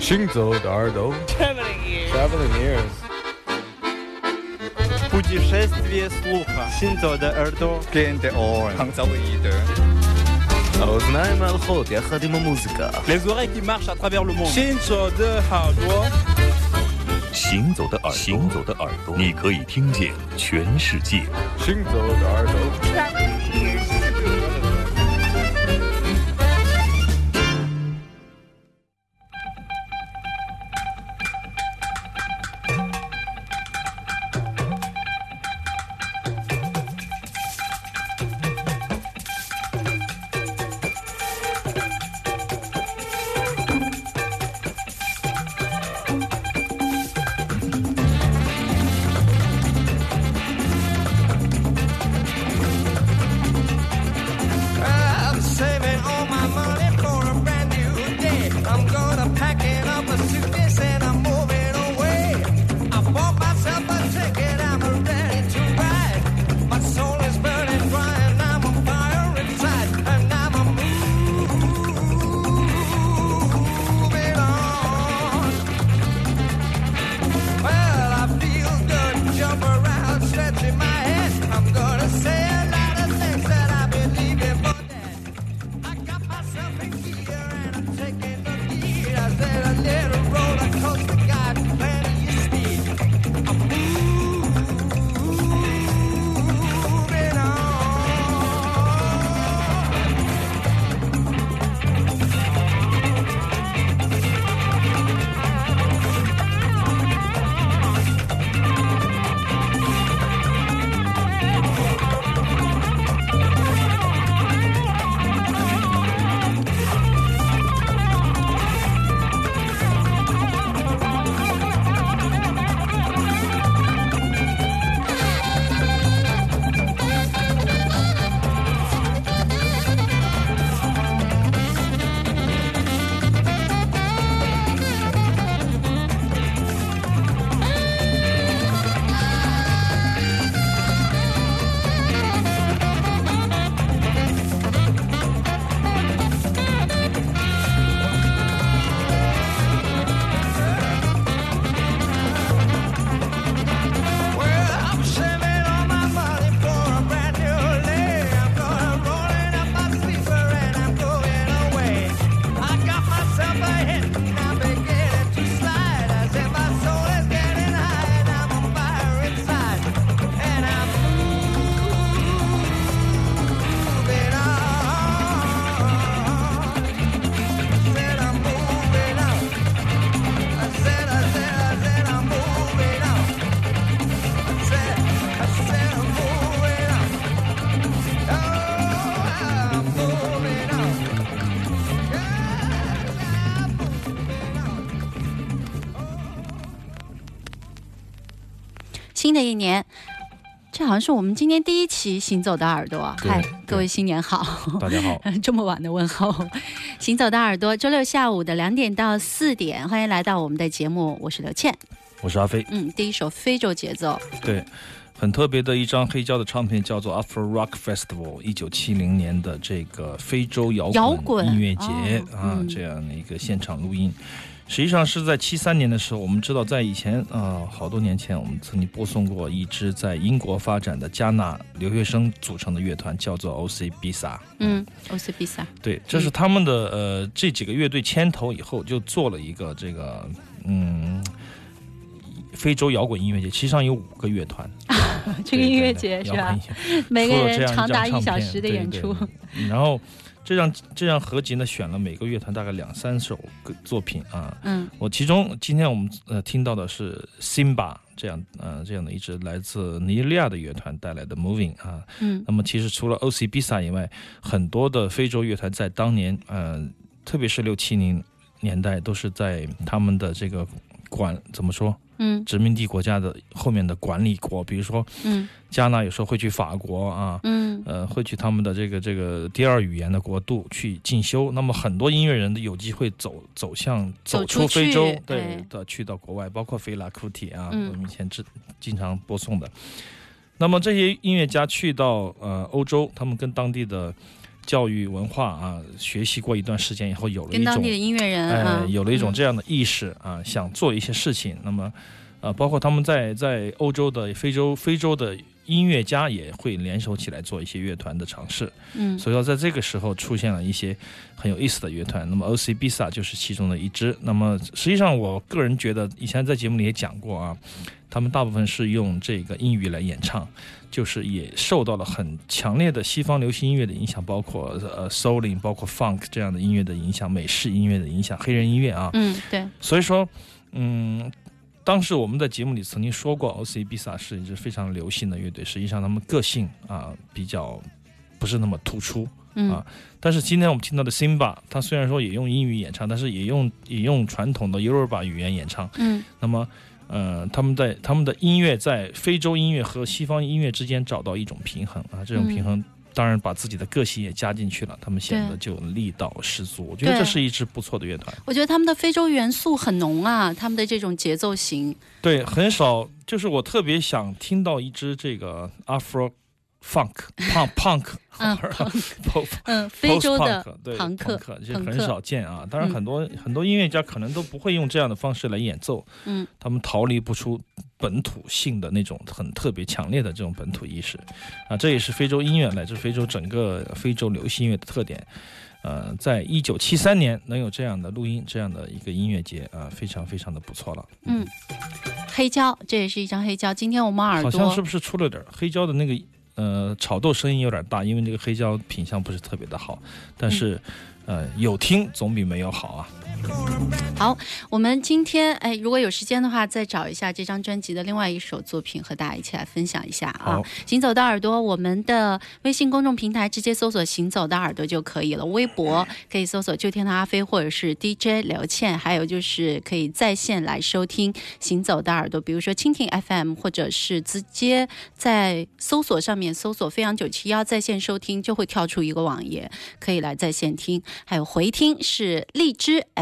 行走的耳朵 Traveling ears. Traveling ears Путешествие слуха. Синзо de Erdo. Gen de oren. Hangzalide. האוזניים ההלכות יחד עם המוזיקה Les oreilles qui marchent à travers le monde. Shinzo de Hardwa. 行走的耳朵，行走的耳朵，你可以听见全世界。 行走的耳朵 一年，这好像是我们今天第一期《行走的耳朵》啊。嗨，各位新年好！大家好 这么晚的问候，《行走的耳朵》周六下午的两点到四点，欢迎来到我们的节目，我是刘倩。我是阿飞，嗯，第一首非洲节奏，对，很特别的一张黑胶的唱片，叫做 Afro Rock Festival，一九七零年的这个非洲摇摇滚音乐节、哦啊，嗯这样的一个现场录音。实际上是在七三年的时候，我们知道在以前啊、好多年前，我们曾经播送过一支在英国发展的加纳留学生组成的乐团，叫做 O.C. Bisa。嗯，，OC Bisa，对，这是他们的呃这几个乐队牵头以后，就做了一个这个嗯非洲摇滚音乐节，其实上有五个乐团。这个音乐节是吧？？每个人长达一小时的演出，然后这张这张合集呢，选了每个乐团大概两三首歌作品啊。嗯我其中今天我们呃听到的是 Simba 这样呃这样的一支来自尼日利亚的乐团带来的 Moving 啊。嗯那么其实除了 O.C. Bisa 以外，很多的非洲乐团在当年呃，特别是六七零年代，都是在他们的这个管怎么说嗯。殖民地国家的后面的管理国，比如说嗯。加纳有时候会去法国啊，嗯。呃，会去他们的这个这个第二语言的国度去进修。那么很多音乐人都有机会走走向走走出出非洲，对哎。的，去到国外，包括菲拉库提啊，嗯。我们以前经经常播送的。那么这些音乐家去到呃欧洲，他们跟当地的教育文化啊，学习过一段时间以后，有了一种跟当地的音乐人呃啊，有了一种嗯这样的意识啊，想做一些事情。那么，呃，包括他们在在欧洲的、非洲、非洲的音乐家也会联手起来做一些乐团的尝试。嗯所以说，在这个时候出现了一些很有意思的乐团。那么 O.C. Bisa 就是其中的一支。那么实际上，我个人觉得，以前在节目里也讲过啊，他们大部分是用这个英语来演唱，就是也受到了很强烈的西方流行音乐的影响，包括呃 Souling，包括 Funk 这样的音乐的影响，美式音乐的影响，黑人音乐啊。嗯，对，所以说，嗯，当时我们在节目里曾经说过，O.C. Bisa 是一支非常流行的乐队。实际上，他们个性啊比较不是那么突出。嗯啊但是今天我们听到的 Simba，它虽然说也用英语演唱，但是也用也用传统的 Yoruba 语言演唱。嗯那么，呃，他们在他们的音乐在非洲音乐和西方音乐之间找到一种平衡啊，这种平衡。当然，把自己的个性也加进去了，他们显得就力道十足。我觉得这是一支不错的乐团。我觉得他们的非洲元素很浓啊，他们的这种节奏型，对，很少，就是我特别想听到一支这个 Afro Funk Punk Punk，嗯，punk，嗯，非洲的对朋克朋克，这很少见啊。当然，嗯很多、很多音乐家可能都不会用这样的方式来演奏，嗯，他们逃离不出本土性的那种很特别强烈的这种本土意识啊。这也是非洲音乐乃至非洲整个非洲流行音乐的特点。呃，在一九七三年能有这样的录音，这样的一个音乐节啊，非常非常的不错了。嗯，黑胶，这也是一张黑胶。今天我们耳朵好像是不是出了点黑胶的那个呃炒豆声音有点大，因为这个黑胶品相不是特别的好，但是、呃有听总比没有好啊。好，我们今天哎，如果有时间的话，再找一下这张专辑的另外一首作品，和大家一起来分享一下啊。行走的耳朵，我们的微信公众平台直接搜索“行走的耳朵”就可以了。微博可以搜索“旧天的阿飞”或者是 DJ 刘倩，还有就是可以在线来收听《行走的耳朵》，比如说蜻蜓 FM，或者是直接在搜索上面搜索“飞扬九七幺”在线收听，就会跳出一个网页，可以来在线听。还有回听是荔枝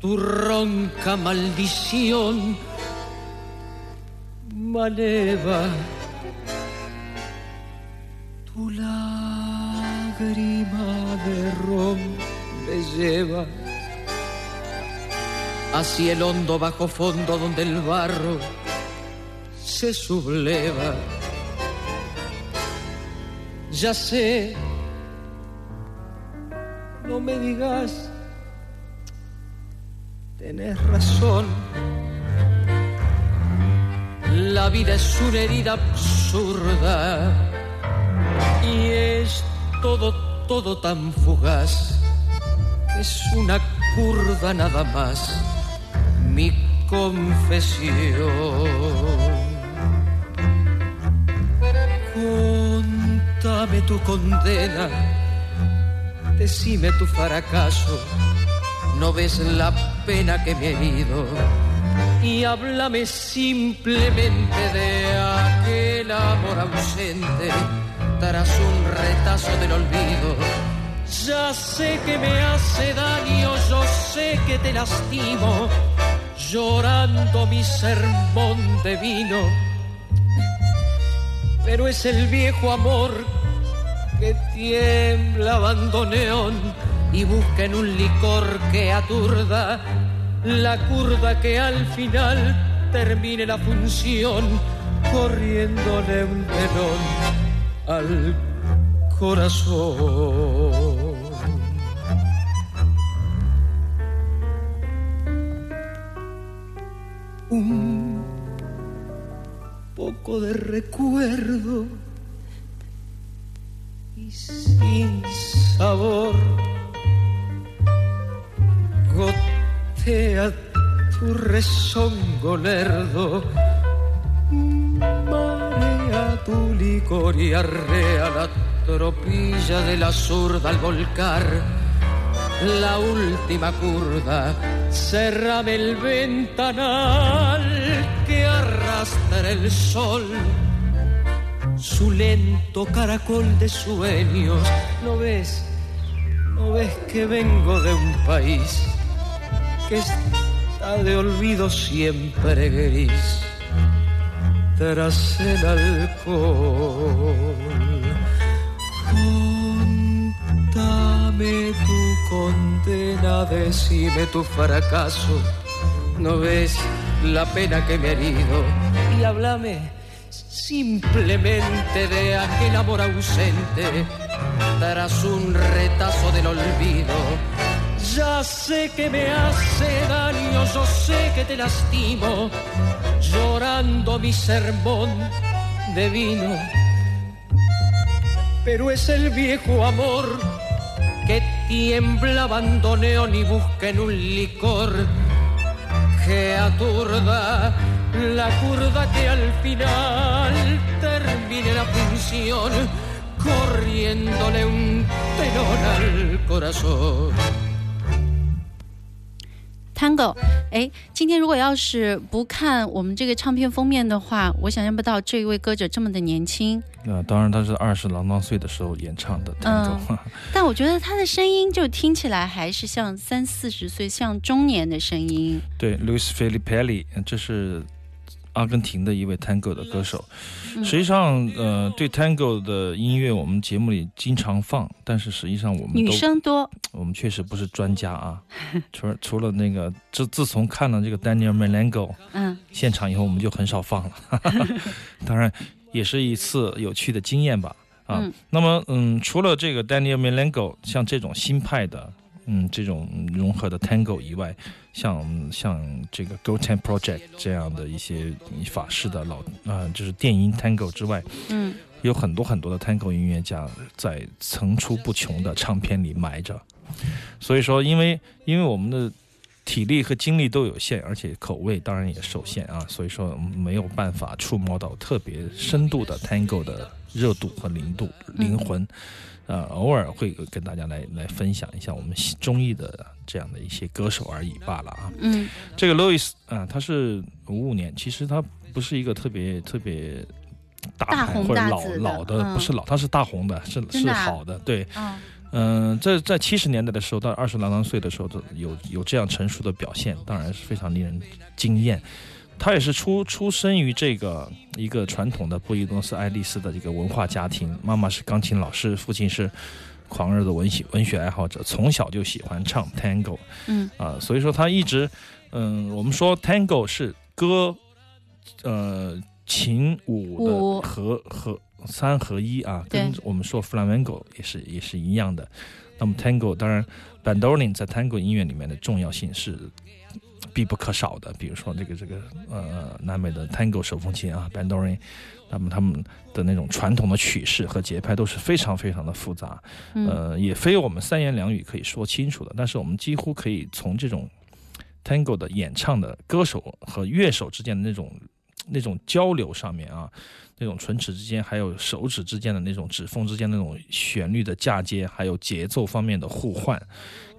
Tu ronca maldición maleva tu lágrima de ron me lleva hacia el hondo bajo fondo donde el barro se subleva. Ya sé, no me digas, tenés razón. La vida es una herida absurda y es todo, todo tan fugaz es una curda nada más mi confesión. Contame tu condena, decime tu fracaso, no ves la pena que me he herido y háblame simplemente de aquel amor ausente tras un retazo del olvido. Ya sé que me hace daño, yo sé que te lastimo, llorando mi sermón de vino. Pero es el viejo amor que tiembla abandoneón y busca en un licor que aturda la curda que al final termine la función corriéndole un telón al corazón. Un poco de recuerdo y sin sabor tu rezongo lerdo marea tu licor y arrea la tropilla de la zurda al volcar la última curva. Cerrame el ventanal que arrastra el sol. Su lento caracol de sueños. ¿No ves? ¿No ves que vengo de un país que está de olvido siempre gris? Tras el alcohol. Contame tu condena, decime tu fracaso. ¿No ves la pena que me ha herido? Y háblame simplemente de aquel amor ausente tras un retazo del olvido. Ya sé que me hace daño, yo sé que te lastimo, llorando mi sermón de vino. Pero es el viejo amor que tiembla bandoneón y busca en un licor que aturda la curva que al final termine la función corriéndole un telón al corazón. Tango，哎，今天如果要是不看我们这个唱片封面的话，我想象不到这一位歌者这么的年轻。那、当然他是二十郎当岁的时候演唱的 Tango，、但我觉得他的声音就听起来还是像三四十岁，像中年的声音。对，Luis Felipe，这是阿根廷的一位 Tango 的歌手。实际上，呃，对 Tango 的音乐我们节目里经常放，但是实际上我们女都生多，我们确实不是专家啊。除了除了那个，自自从看了这个 Daniel Melango 嗯现场以后，我们就很少放了。当然，也是一次有趣的经验吧。啊，嗯那么嗯，除了这个 Daniel Melango 像这种新派的，嗯，这种融合的 Tango 以外，像像这个 g o t e n Project 这样的一些法式的老啊、就是电音 Tango 之外，嗯有很多很多的 Tango 音乐家在层出不穷的唱片里埋着。所以说，因为因为我们的体力和精力都有限，而且口味当然也受限啊，所以说没有办法触摸到特别深度的 Tango 的热度和灵度灵魂。呃，偶尔会跟大家来来分享一下我们喜中意的这样的一些歌手而已罢了啊。嗯这个 Louis 啊、他是五五年，其实他不是一个特别特别大牌或者老老的，嗯不是老，他是大红的，是是好的，对。哦嗯，在在七十年代的时候，到二十郎当岁的时候，都有有这样成熟的表现，当然是非常令人惊艳。他也是出出生于这个一个传统的布宜诺斯艾利斯的这个文化家庭，妈妈是钢琴老师，父亲是狂热的文学文学爱好者，从小就喜欢唱 tango 嗯啊，所以说他一直，嗯，我们说 tango 是歌，呃，琴舞舞的合合三合一啊，跟我们说 flamenco 也是也是一样的。那么 tango 当然 bandoline 在 tango 音乐里面的重要性是必不可少的，比如说这个这个呃南美的 tango 手风琴啊 bandoline，那么他们的那种传统的曲式和节拍都是非常非常的复杂，嗯呃，也非我们三言两语可以说清楚的。但是我们几乎可以从这种 tango 的演唱的歌手和乐手之间的那种那种交流上面啊，那种唇齿之间，还有手指之间的那种指缝之间的那种旋律的嫁接，还有节奏方面的互换，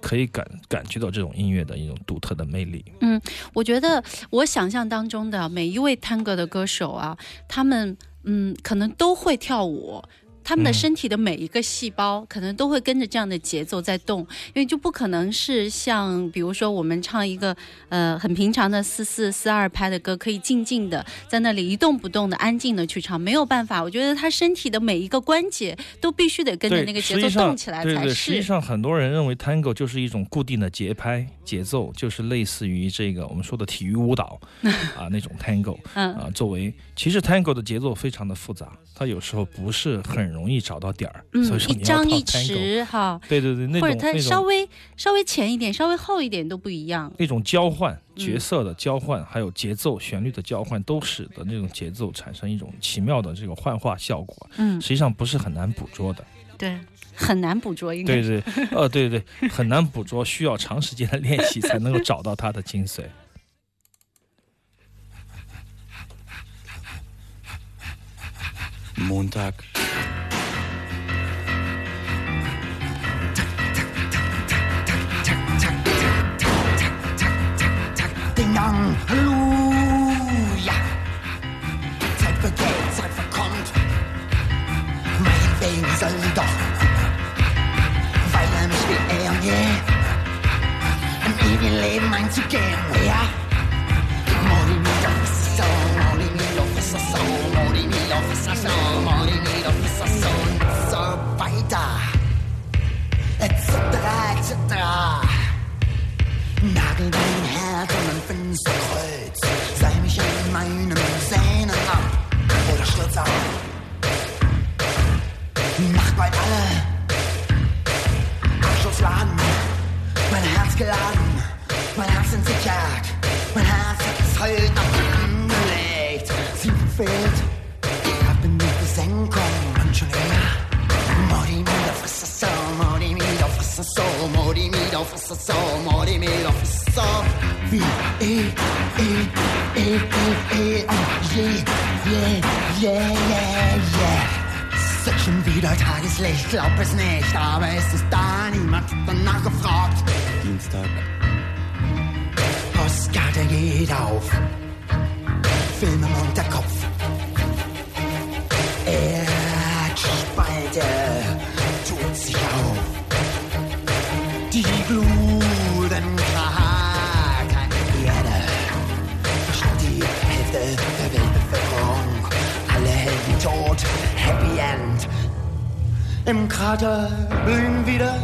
可以感感觉到这种音乐的一种独特的魅力。嗯我觉得我想象当中的每一位探戈的歌手啊，他们嗯可能都会跳舞。他们的嗯身体的每一个细胞可能都会跟着这样的节奏在动，因为就不可能是像比如说我们唱一个呃很平常的四四四二拍的歌，可以静静的在那里一动不动的安静的去唱，没有办法。我觉得他身体的每一个关节都必须得跟着，那个节奏动起来才对对，实际。上很多人认为 tango 就是一种固定的节拍节奏，就是类似于这个我们说的体育舞蹈 啊那种 tango 嗯啊。作为其实 tango 的节奏非常的复杂，它有时候不是很容易找到点儿，所以嗯，说你要一张一弛哈，对对对，那或者它稍微稍微浅一点，稍微厚一点都不一样。那种交换嗯角色的交换，还有节奏旋律的交换，都使得那种节奏产生一种奇妙的这个幻化效果，嗯，实际上不是很难捕捉的。对，很难捕捉，应该对。对，呃，对对，很难捕捉，需要长时间的练习才能够找到它的精髓。Montag. doch, weil er mich will, eh oh und je im ewigen Leben einzugehen, ja. Molly mi doch ist Molly Mori mi doch Molly so, Mori mi Molly ist so, Mori mi doch ist so und so weiter, etc., etc. Nagel dein Herz um ein Fensterkreuz, sei mich in meinem Sehnen ab oder stürz ab alle. Kopfschutzladen, mein Herz geladen, mein Herz in Sicherheit, mein Herz hat ist heute angelegt. Sie fehlt, ich hab in die Besenkung und schon länger. Mori mir auf es so, Mori mir auf es so, Mori mir auf es so, Mori mir auf es so. Wie eh, eh, eh, eh, eh, eh oh, yeah, yeah, yeah, yeah, yeah. Schon wieder Tageslicht, glaub es nicht, aber es ist da, niemand hat danach gefragt. Dienstag. Postkarte geht auf, Film im Unterkopf. Erdspalte tut sich auf. Die gluten Krater Erde verschluckt die Hälfte der Weltbevölkerung. Tot, Happy End. Im Krater blühen wieder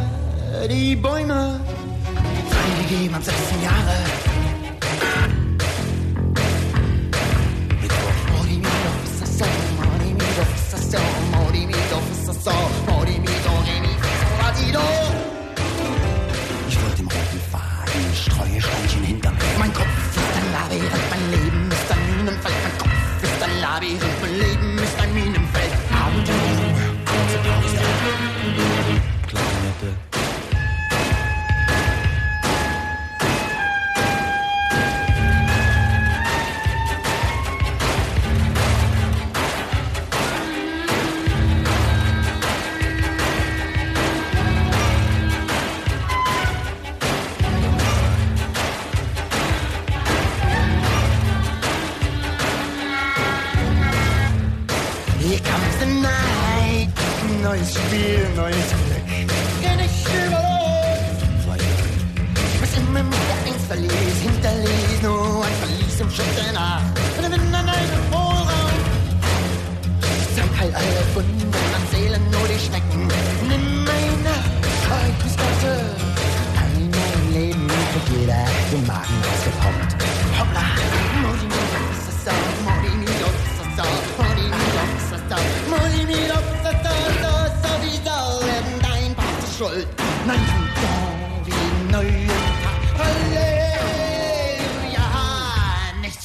die Bäume. Freigegeben ab 16 Jahre. Ich folge dem roten Faden, streue Steinchen hinter mir. Mein Kopf ist ein Labyrinth, mein Leben ist ein Minenfeld. Mein Kopf ist ein Labyrinth, mein Leben tonight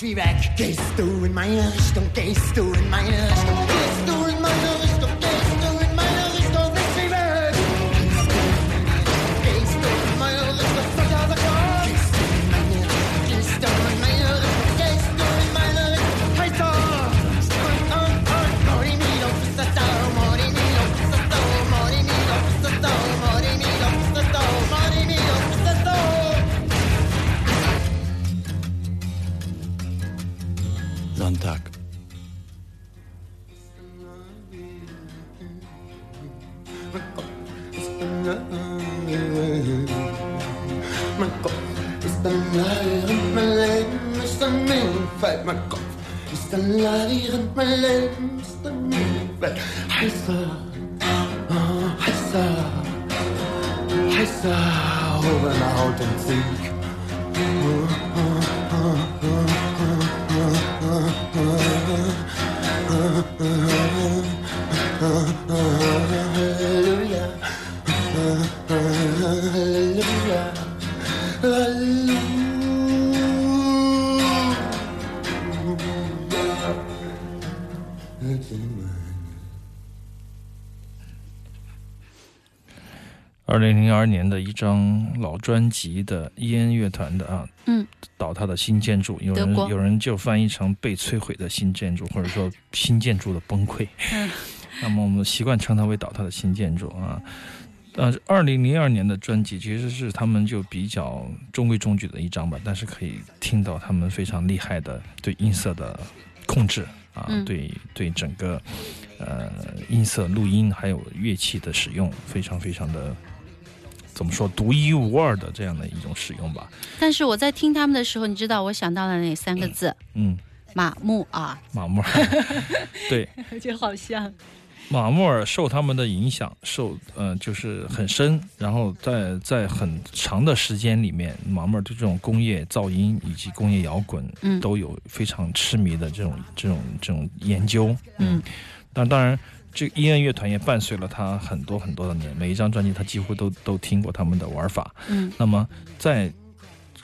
wie weg. Gehst du in meine Richtung, gehst du in meine Richtung, heißer, heißer, to er haut und Sieg. 二年的一张老专辑的伊恩乐团的啊，嗯，倒塌的新建筑，有人有人就翻译成被摧毁的新建筑，或者说新建筑的崩溃。嗯 那么我们习惯称它为倒塌的新建筑啊。呃，二零零二年的专辑其实是他们就比较中规中矩的一张吧，但是可以听到他们非常厉害的对音色的控制啊，嗯对对整个呃音色录音还有乐器的使用非常非常的怎么说独一无二的这样的一种使用吧。但是我在听他们的时候，你知道我想到了哪三个字？嗯，马木啊，马木尔，对，就好像，马穆尔受他们的影响，受呃就是很深，然后在在很长的时间里面，马穆尔对这种工业噪音以及工业摇滚，嗯。都有非常痴迷的这种这种这种研究，嗯，但当然。这个伊恩乐团也伴随了他很多很多的年，每一张专辑他几乎都都听过他们的玩法。嗯那么在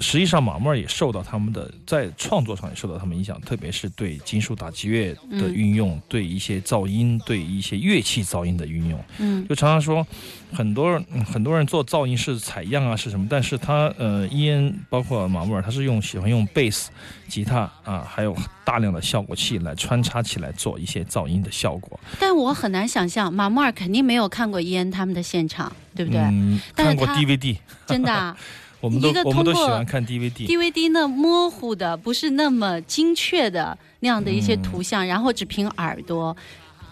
实际上，马穆尔也受到他们的在创作上也受到他们影响，特别是对金属打击乐的嗯运用，对一些噪音，对一些乐器噪音的运用。嗯就常常说，很多人、嗯很多人做噪音是采样啊，是什么？但是他呃，伊恩包括马穆尔，他是用喜欢用贝斯、吉他啊，还有大量的效果器来穿插起来做一些噪音的效果，但我很难想象，马穆尔肯定没有看过伊恩他们的现场，对不对？嗯，看过 DVD，真的、啊。我们都一个我们都通过喜欢看 DVD。DVD 那模糊的，不是那么精确的那样的一些图像，然后只凭耳朵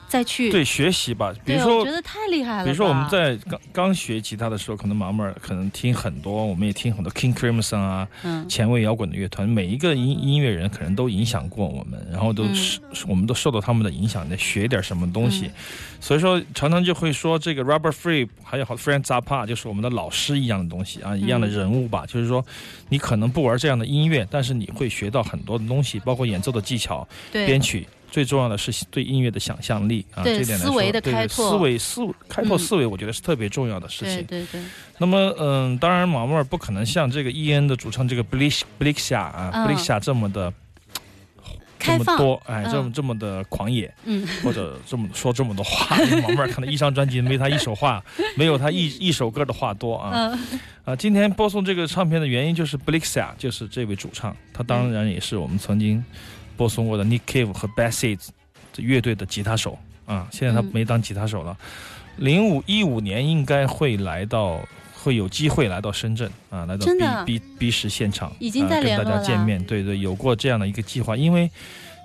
再去对学习吧，比如说我觉得太厉害了。比如说我们在刚刚学吉他的时候，可能马穆尔可能听很多，我们也听很多 King Crimson 啊，嗯前卫摇滚的乐团，每一个音音乐人可能都影响过我们，然后都嗯是、我们都受到他们的影响，得学点什么东西。嗯所以说常常就会说这个 Robert Fripp 还有好 Frank Zappa 就是我们的老师一样的东西啊，一样的人物吧。就是说你可能不玩这样的音乐，但是你会学到很多的东西，包括演奏的技巧、对编曲。最重要的是对音乐的想象力啊，这点来说思维的对开拓思维思开拓嗯思维，我觉得是特别重要的事情。对对对，那么，嗯，当然，马穆尔不可能像这个 E.N 的主唱这个 Blish Blixia 啊、嗯 Blixia 这么的这开放么多，哎，嗯这么这么的狂野，嗯或者这么说这么多话。因为马穆尔可能一张专辑没他一首话，没有他一一首歌的话多啊。嗯啊，今天播送这个唱片的原因就是 Blixia，就是这位主唱，他当然也是我们曾经播送过的 Nick Cave 和 Bassett 这乐队的吉他手啊。现在他嗯没当吉他手了。零五一五年应该会来到，会有机会来到深圳啊，来到 B B B 十现场，已经在啊、跟大家见面。对对，有过这样的一个计划，因为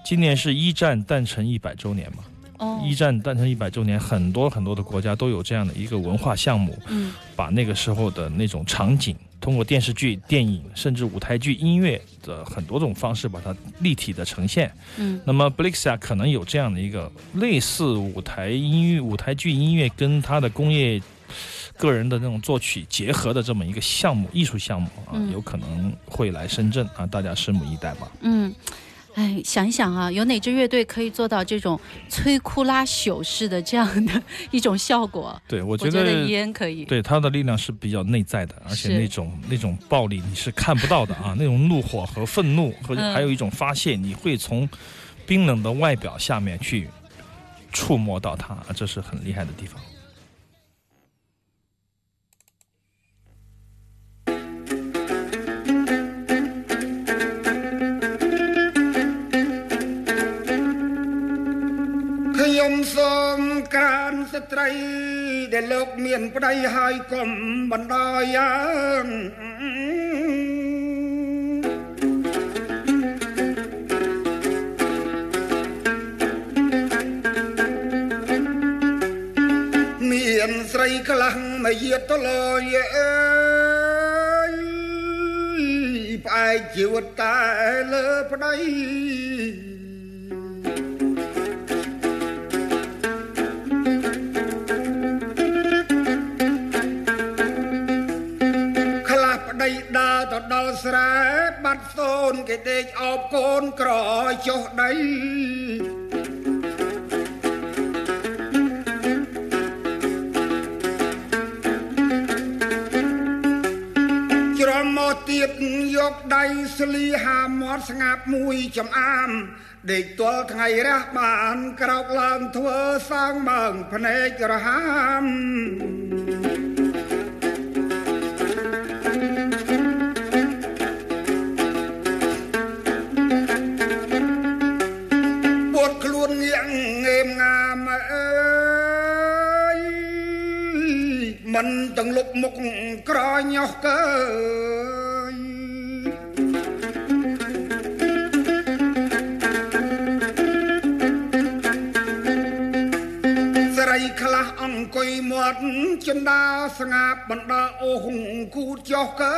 今年是一战诞辰一百周年嘛。哦一战诞辰一百周年，很多很多的国家都有这样的一个文化项目，嗯把那个时候的那种场景，通过电视剧、电影，甚至舞台剧、音乐的很多种方式，把它立体的呈现。嗯那么 Blixia 可能有这样的一个类似舞台音乐、舞台剧音乐跟他的工业个人的那种作曲结合的这么一个项目、艺术项目啊，嗯有可能会来深圳啊，大家拭目以待吧。嗯。哎，想一想啊，有哪支乐队可以做到这种摧枯拉朽式的这样的一种效果？对我我觉得。伊恩可以。对他的力量是比较内在的，而且那种那种暴力你是看不到的啊，那种怒火和愤怒和嗯还有一种发泄，你会从冰冷的外表下面去触摸到它，啊这是很厉害的地方。 ស្ត្រីដែលលោកមានប្តីហើយកុំបណ្ដោយយ៉ាងមានស្រីក្លាំងមកយាតលយអើយផ្អែកជីវិតតែលើប្តី ទៅដល់ស្រែបាត់សូនគេដេកអោបកូនក្រចុះដីជ្រំមកទៀតយកដៃស្លីហាមាត់ស្ងាត់មួយចំអាមដេកទល់ថ្ងៃរះបានក្រោកឡើងធ្វើសងមើងភ្នែករហាម មុខក្រញោះកើយស្រីខ្លះអង្គុយមាត់ចិនដាស្ងាប់បណ្ដាអូហុងគូតចុះកើ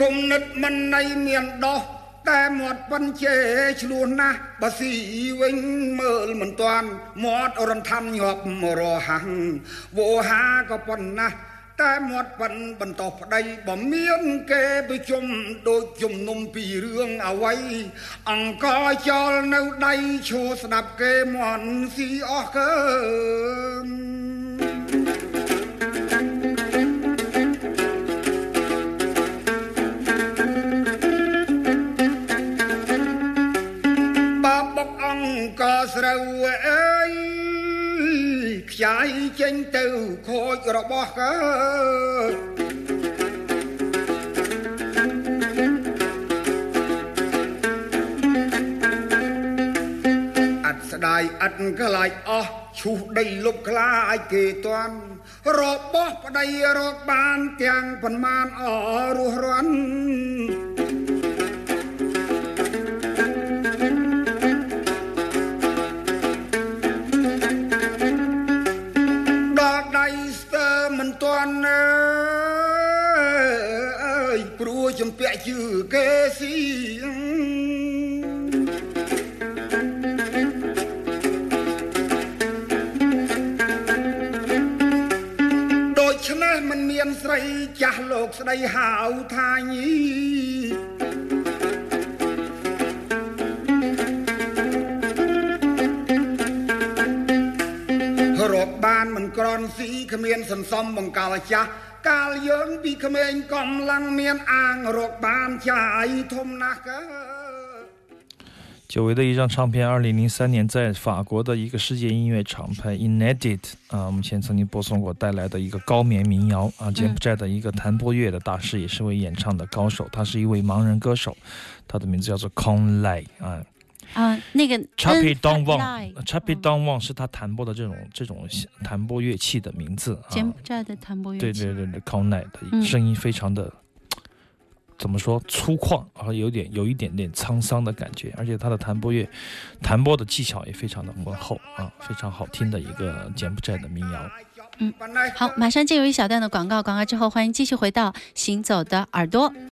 គុំនិតមិនណៃមានដោះ តែមាត់ប៉ិនជេឆ្លោះណាស់បើស៊ីវិញមើលមិនតាន់មាត់រំថាន់ញាប់រហាំងវោហាក៏ប៉ុណ្ណាស់តែមាត់ប៉ិនបន្តប្តីបើមានគេប្រជុំដូចជំនុំពីរឿងអ្វីអង្គចោលនៅដៃឈោស្ដាប់គេមន់ស៊ីអស់កើ អង្គស្រូវអើយខ្ចាយចេញទៅខូចរបស់កើអត់ស្ដាយអត់ក្លាយអស់ឈូសដីលុបខ្លាចគេតាន់របស់ប្តីរកបានទាំងប៉ុន្មានអរស់រាន់ ព្រោះចំពាក់ជឺគេស៊ីដូច្នេះมันមានស្រីចាស់លោកស្ដីហៅថាញីរកបានមិនក្រនស៊ីគ្មានសន្សំបង្កាលចាស់ កាលយើងពីក្មេងកំឡុងមានអាងរកបានចាយធំណាស់កើ 久违的一张唱片，二零零三年在法国的一个世界音乐厂牌 Inedit 啊，我们前曾经播送过带来的一个高棉民谣啊，柬埔寨的一个弹拨乐的大师，也是位演唱的高手，他是一位盲人歌手，他的名字叫做 Kong Lai 啊。 啊，那个 Chappy Don Lai Wang，Chappy Don Wang 是他弹拨的这种这种弹拨乐器的名字啊。柬埔寨的弹拨乐器，对对对对，Kong Lai 的嗯声音非常的、怎么说粗犷，然后有点有一点点沧桑的感觉，而且他的弹拨乐弹拨的技巧也非常的浑厚啊，非常好听的一个柬埔寨的民谣。嗯好，马上进入一小段的广告，广告之后欢迎继续回到行走的耳朵。